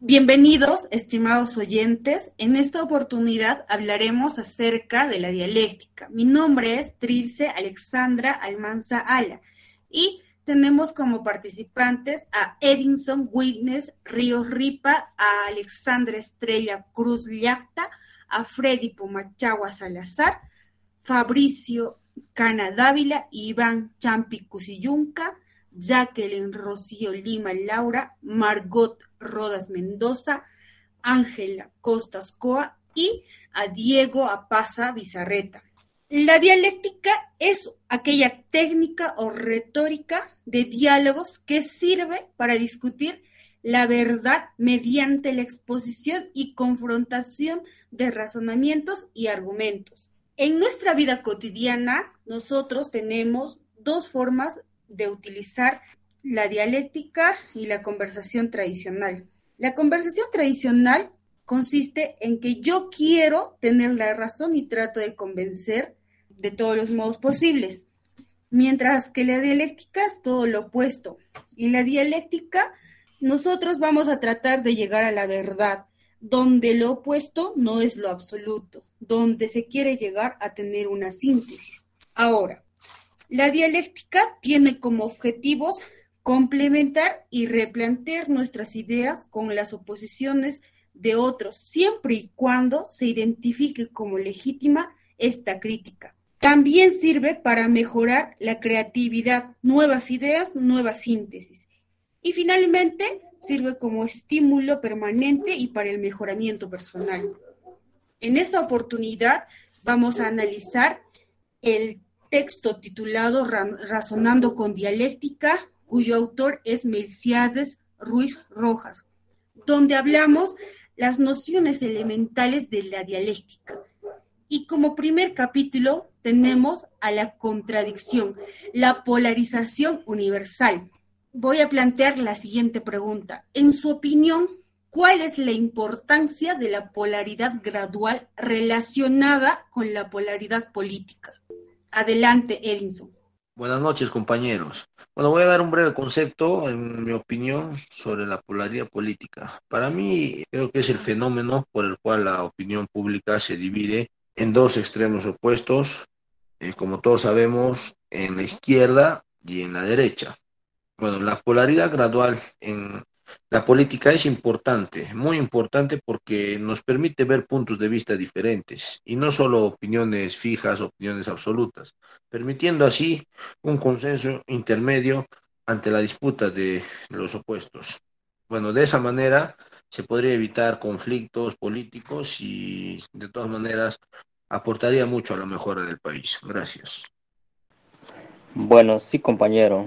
Bienvenidos, estimados oyentes. En esta oportunidad hablaremos acerca de la dialéctica. Mi nombre es Trilce Alexandra Almanza Ala y tenemos como participantes a Edinson Witness Ríos Ripa, a Alexandra Estrella Cruz Llacta, a Freddy Pomachagua Salazar, Fabricio Cana Dávila, Iván Champi Cusillunca, Jacqueline Rocío Lima Laura, Margot Rodas Mendoza, Ángela Costas Coa y a Diego Apaza Bizarreta. La dialéctica es aquella técnica o retórica de diálogos que sirve para discutir la verdad mediante la exposición y confrontación de razonamientos y argumentos. En nuestra vida cotidiana, nosotros tenemos dos formas de utilizar la dialéctica y la conversación tradicional. La conversación tradicional consiste en que yo quiero tener la razón y trato de convencer de todos los modos posibles, mientras que la dialéctica es todo lo opuesto. En la dialéctica nosotros vamos a tratar de llegar a la verdad, donde lo opuesto no es lo absoluto, donde se quiere llegar a tener una síntesis. Ahora, la dialéctica tiene como objetivos complementar y replantear nuestras ideas con las oposiciones de otros, siempre y cuando se identifique como legítima esta crítica. También sirve para mejorar la creatividad, nuevas ideas, nuevas síntesis. Y finalmente, sirve como estímulo permanente y para el mejoramiento personal. En esta oportunidad vamos a analizar el texto titulado Razonando con dialéctica, cuyo autor es Melciades Ruiz Rojas, donde hablamos las nociones elementales de la dialéctica. Y como primer capítulo tenemos a la contradicción, la polarización universal. Voy a plantear la siguiente pregunta. En su opinión, ¿cuál es la importancia de la polaridad gradual relacionada con la polaridad política? Adelante, Edinson. Buenas noches, compañeros. Bueno, voy a dar un breve concepto, en mi opinión, sobre la polaridad política. Para mí, creo que es el fenómeno por el cual la opinión pública se divide en dos extremos opuestos, eh, como todos sabemos, en la izquierda y en la derecha. Bueno, la polaridad gradual en la política es importante, muy importante porque nos permite ver puntos de vista diferentes y no solo opiniones fijas, opiniones absolutas, permitiendo así un consenso intermedio ante la disputa de los opuestos. Bueno, de esa manera se podría evitar conflictos políticos y de todas maneras aportaría mucho a la mejora del país. Gracias. Bueno, sí, compañero.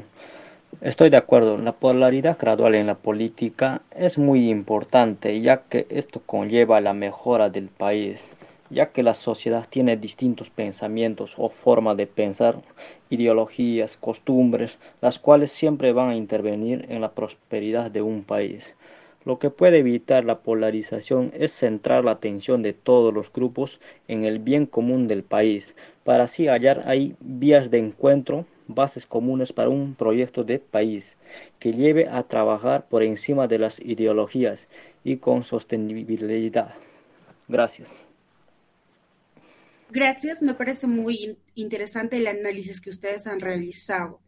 Estoy de acuerdo, la polaridad gradual en la política es muy importante ya que esto conlleva la mejora del país, ya que la sociedad tiene distintos pensamientos o formas de pensar, ideologías, costumbres, las cuales siempre van a intervenir en la prosperidad de un país. Lo que puede evitar la polarización es centrar la atención de todos los grupos en el bien común del país, para así hallar ahí vías de encuentro, bases comunes para un proyecto de país que lleve a trabajar por encima de las ideologías y con sostenibilidad. Gracias. Gracias, me parece muy interesante el análisis que ustedes han realizado.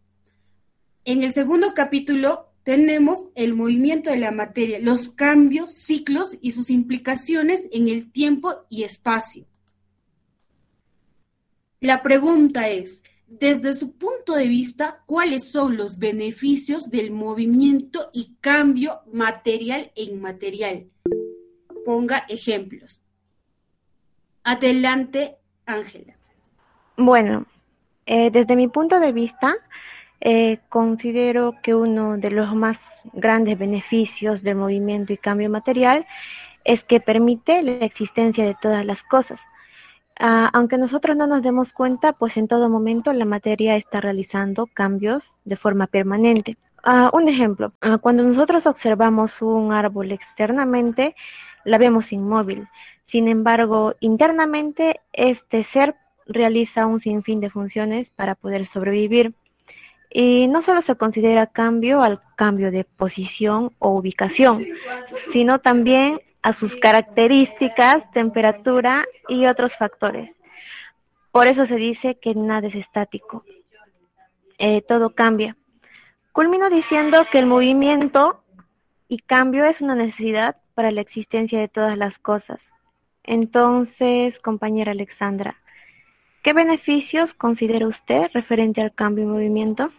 En el segundo capítulo tenemos el movimiento de la materia, los cambios, ciclos y sus implicaciones en el tiempo y espacio. La pregunta es, desde su punto de vista, ¿cuáles son los beneficios del movimiento y cambio material e inmaterial? Ponga ejemplos. Adelante, Ángela. Bueno, eh, desde mi punto de vista, eh, considero que uno de los más grandes beneficios del movimiento y cambio material es que permite la existencia de todas las cosas. Ah, aunque nosotros no nos demos cuenta, pues en todo momento la materia está realizando cambios de forma permanente. Ah, un ejemplo, ah, cuando nosotros observamos un árbol externamente, la vemos inmóvil. Sin embargo, internamente, este ser realiza un sinfín de funciones para poder sobrevivir. Y no solo se considera cambio al cambio de posición o ubicación, sino también a sus características, temperatura y otros factores. Por eso se dice que nada es estático. Eh, todo cambia. Culmino diciendo que el movimiento y cambio es una necesidad para la existencia de todas las cosas. Entonces, compañera Alexandra, ¿qué beneficios considera usted referente al cambio y movimiento?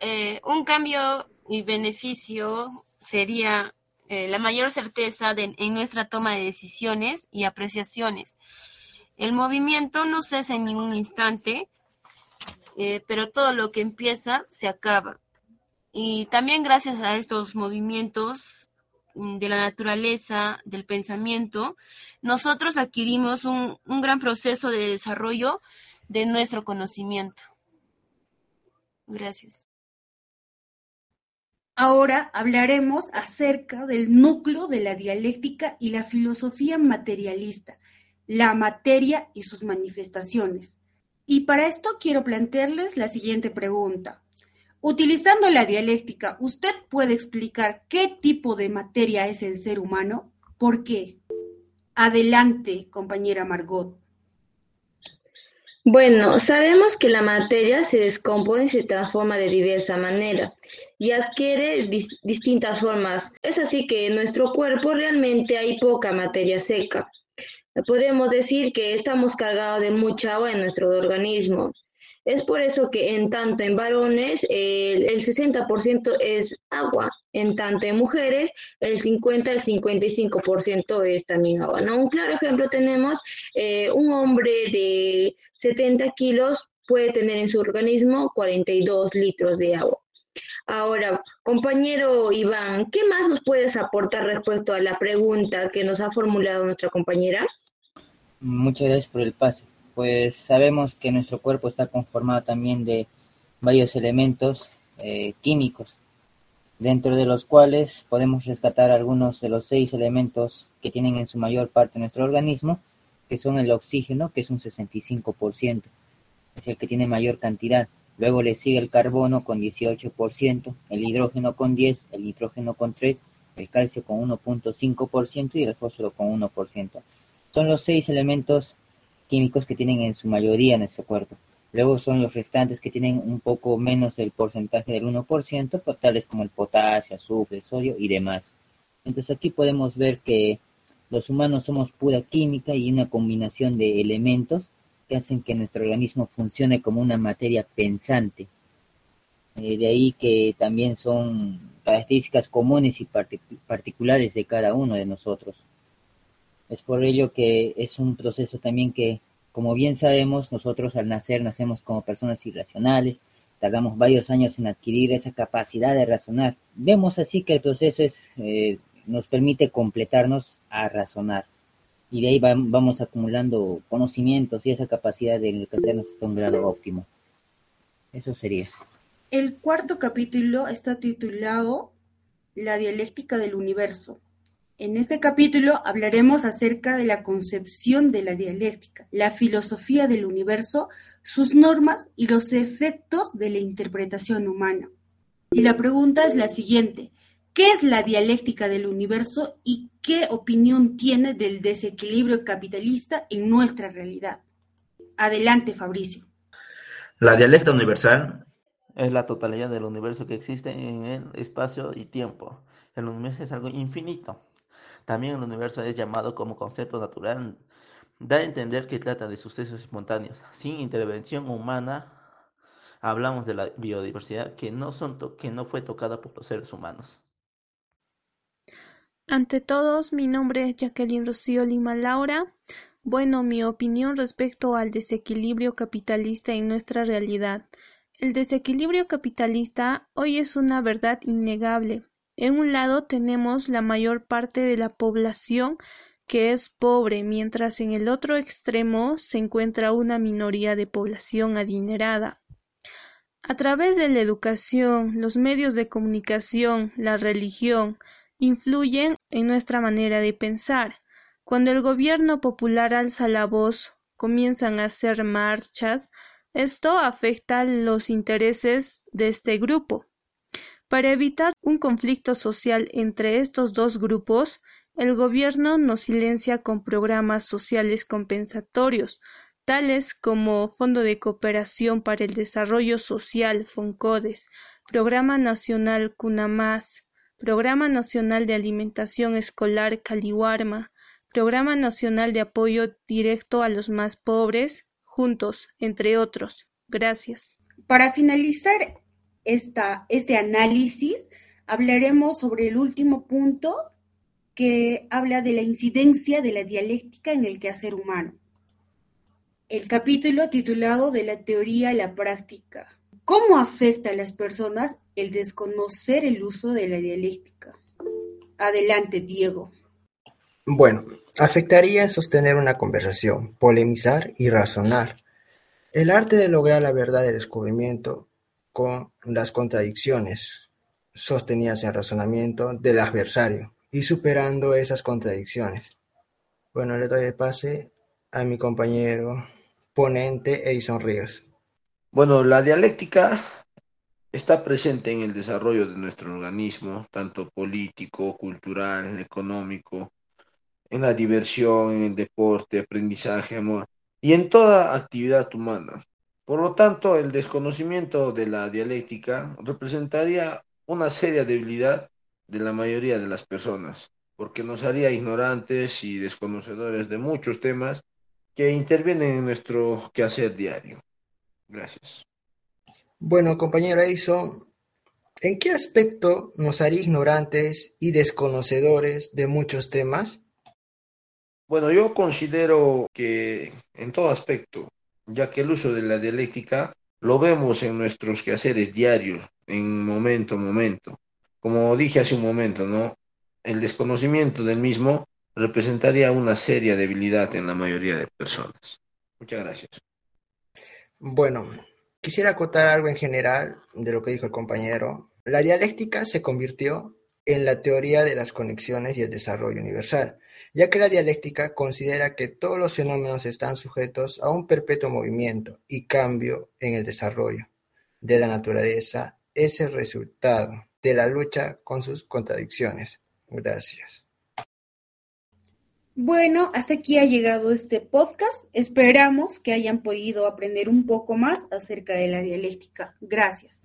Eh, un cambio y beneficio sería eh, la mayor certeza en nuestra toma de decisiones y apreciaciones. El movimiento no cesa en ningún instante, eh, pero todo lo que empieza se acaba. Y también gracias a estos movimientos mm, de la naturaleza, del pensamiento, nosotros adquirimos un, un gran proceso de desarrollo de nuestro conocimiento. Gracias. Ahora hablaremos acerca del núcleo de la dialéctica y la filosofía materialista, la materia y sus manifestaciones. Y para esto quiero plantearles la siguiente pregunta. Utilizando la dialéctica, ¿usted puede explicar qué tipo de materia es el ser humano? ¿Por qué? Adelante, compañera Margot. Bueno, sabemos que la materia se descompone y se transforma de diversa manera y adquiere distintas formas. Es así que en nuestro cuerpo realmente hay poca materia seca. Podemos decir que estamos cargados de mucha agua en nuestro organismo. Es por eso que en tanto en varones el, 60% es agua, en tanto en mujeres el 50 al 55% es también agua. ¿no? Un claro ejemplo tenemos eh, un hombre de 70 kilos puede tener en su organismo 42 litros de agua. Ahora, compañero Iván, ¿qué más nos puedes aportar respecto a la pregunta que nos ha formulado nuestra compañera? Muchas gracias por el pase pues sabemos que nuestro cuerpo está conformado también de varios elementos eh, químicos, dentro de los cuales podemos rescatar algunos de los seis elementos que tienen en su mayor parte nuestro organismo, que son el oxígeno, que es un 65%, es el que tiene mayor cantidad. Luego le sigue el carbono con 18%, el hidrógeno con 10, el nitrógeno con 3, el calcio con 1.5% y el fósforo con 1%. Son los seis elementos químicos que tienen en su mayoría nuestro cuerpo. Luego son los restantes que tienen un poco menos del porcentaje del 1%, pues, tales como el potasio, azufre, sodio y demás. Entonces aquí podemos ver que los humanos somos pura química y una combinación de elementos que hacen que nuestro organismo funcione como una materia pensante. Eh, de ahí que también son características comunes y particulares de cada uno de nosotros. Es por ello que es un proceso también que, como bien sabemos, nosotros al nacer nacemos como personas irracionales, tardamos varios años en adquirir esa capacidad de razonar. Vemos así que el proceso es, eh, nos permite completarnos a razonar y de ahí vamos acumulando conocimientos y esa capacidad de enriquecernos hasta un grado óptimo. Eso sería. El cuarto capítulo está titulado La dialéctica del universo. En este capítulo hablaremos acerca de la concepción de la dialéctica, la filosofía del universo, sus normas y los efectos de la interpretación humana. Y la pregunta es la siguiente, ¿qué es la dialéctica del universo y qué opinión tiene del desequilibrio capitalista en nuestra realidad? Adelante, Fabricio. La dialéctica universal es la totalidad del universo que existe en el espacio y tiempo. El universo es algo infinito también el universo es llamado como concepto natural. Da a entender que trata de sucesos espontáneos, sin intervención humana. Hablamos de la biodiversidad que no, fue tocada por los seres humanos. Ante todos, mi nombre es Jacqueline Rocío Lima Laura. Bueno, mi opinión respecto al desequilibrio capitalista en nuestra realidad. El desequilibrio capitalista hoy es una verdad innegable, en un lado tenemos la mayor parte de la población que es pobre, mientras en el otro extremo se encuentra una minoría de población adinerada. A través de la educación, los medios de comunicación, la religión, influyen en nuestra manera de pensar. Cuando el gobierno popular alza la voz, comienzan a hacer marchas, Esto afecta los intereses de este grupo. Para evitar un conflicto social entre estos dos grupos, el gobierno nos silencia con programas sociales compensatorios, tales como Fondo de Cooperación para el Desarrollo Social FONCODES, Programa Nacional CUNAMAS, Programa Nacional de Alimentación Escolar Caliwarma, Programa Nacional de Apoyo Directo a los Más Pobres, Juntos, entre otros. Gracias. Para finalizar este análisis, hablaremos sobre el último punto que habla de la incidencia de la dialéctica en el quehacer humano. El capítulo titulado de la teoría a la práctica. ¿Cómo afecta a las personas el desconocer el uso de la dialéctica? Adelante, Diego. Bueno, afectaría sostener una conversación, polemizar y razonar. El arte de lograr la verdad del descubrimiento con las contradicciones sostenidas en razonamiento del adversario y superando esas contradicciones. Bueno, le doy el pase a mi compañero ponente Edison Ríos. Bueno, la dialéctica está presente en el desarrollo de nuestro organismo, tanto político, cultural, económico, en la diversión, en el deporte, aprendizaje, amor, y en toda actividad humana. Por lo tanto, el desconocimiento de la dialéctica representaría una seria debilidad de la mayoría de las personas, porque nos haría ignorantes y desconocedores de muchos temas que intervienen en nuestro quehacer diario. Gracias. Bueno, compañero Edison, ¿en qué aspecto nos haría ignorantes y desconocedores de muchos temas? Bueno, yo considero que en todo aspecto, ya que el uso de la dialéctica lo vemos en nuestros quehaceres diarios, en momento a momento. Como dije hace un momento, ¿no? El desconocimiento del mismo representaría una seria debilidad en la mayoría de personas. Muchas gracias. Bueno, quisiera acotar algo en general de lo que dijo el compañero. La dialéctica se convirtió en la teoría de las conexiones y el desarrollo universal, ya que la dialéctica considera que todos los fenómenos están sujetos a un perpetuo movimiento y cambio en el desarrollo de la naturaleza es el resultado de la lucha con sus contradicciones. Gracias. Bueno, hasta aquí ha llegado este podcast. Esperamos que hayan podido aprender un poco más acerca de la dialéctica. Gracias.